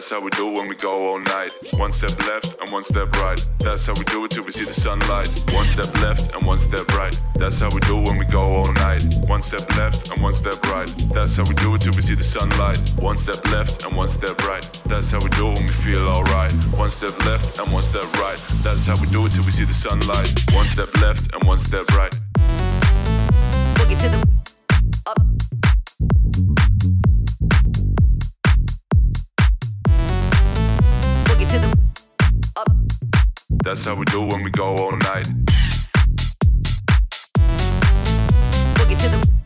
That's how we do when we go all night. One step left and one step right. That's how we do it till we see the sunlight. One step left and one step right. That's how we do when we go all night. One step left and one step right. That's how we do it till we see the sunlight. One step left and one step right. That's how we do it when we feel alright. One step left and one step right. That's how we do it till we see the sunlight. One step left and one step right. Boogie to the That's how we do when we go all night. Boogie to the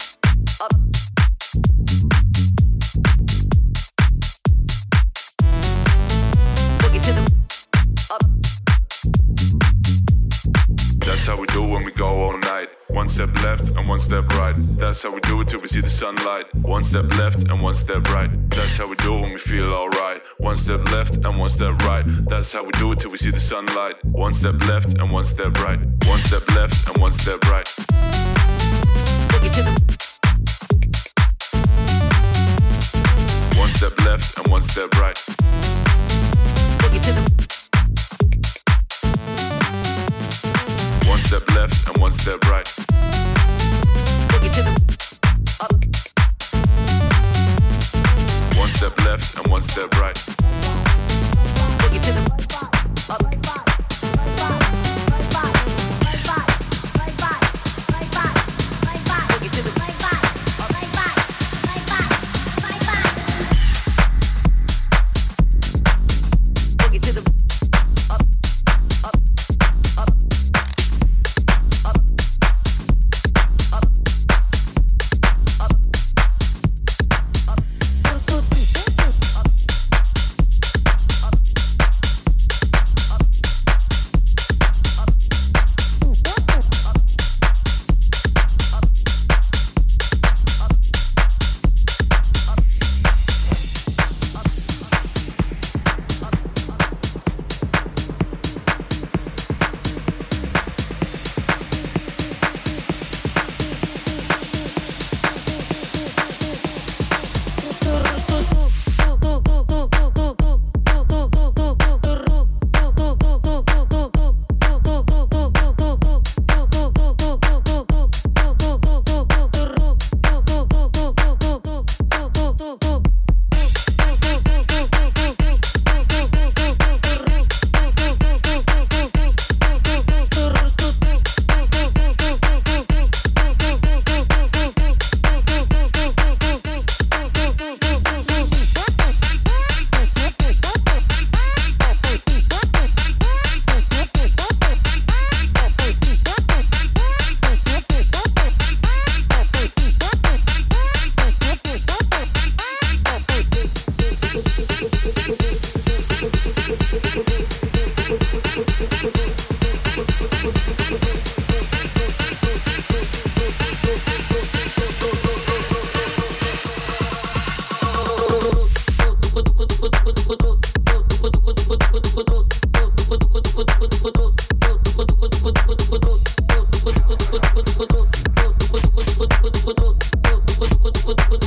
step left and one step right. That's how we do it till we see the sunlight. One step left and one step right. That's how we do it when we feel alright. One step left and one step right. That's how we do it till we see the sunlight. One step left and one step right. One step left and one step right. Boogie to the One step left and one step right.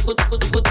put put put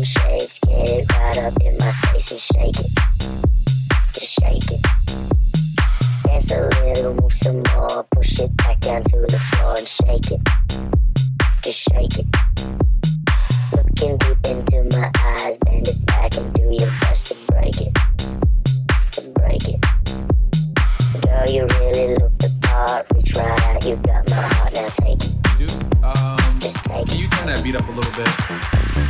cut shapes, get right up in my space and shake it. Just shake it. Dance a little, move some more, push it back down to the floor and shake it. Just shake it. Looking deep into my eyes, bend it back and do your best to break it. To break it. Girl, you really look the part, reach right out, you got my heart, now take it. Dude, um, Just take can it. you turn that beat up a little bit?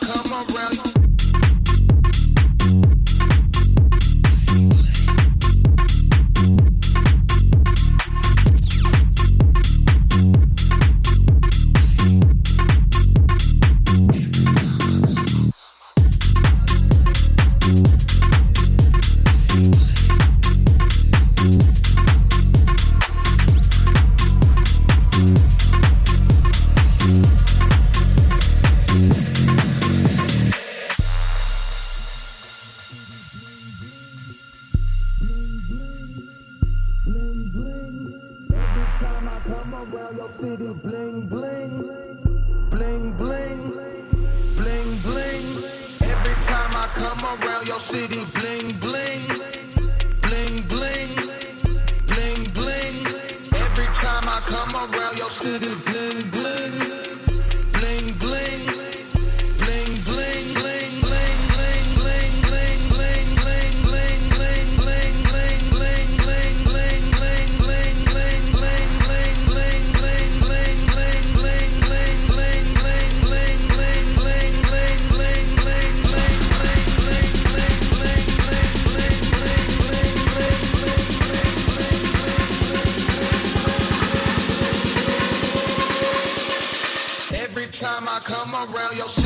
come around. Do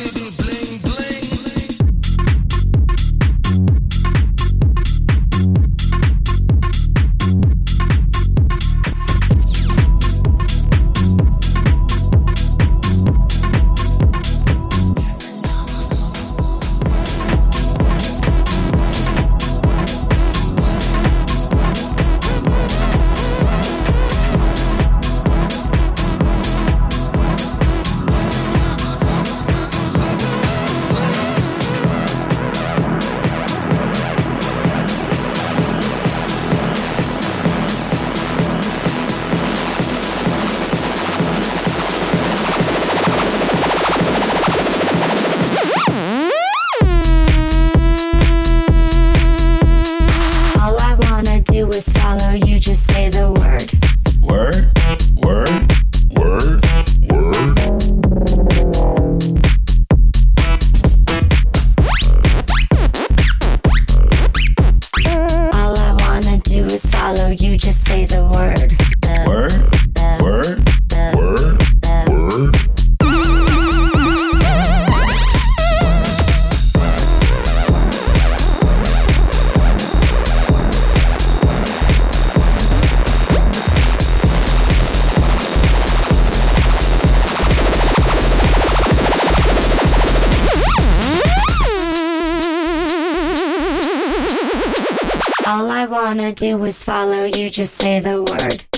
you, just say the word.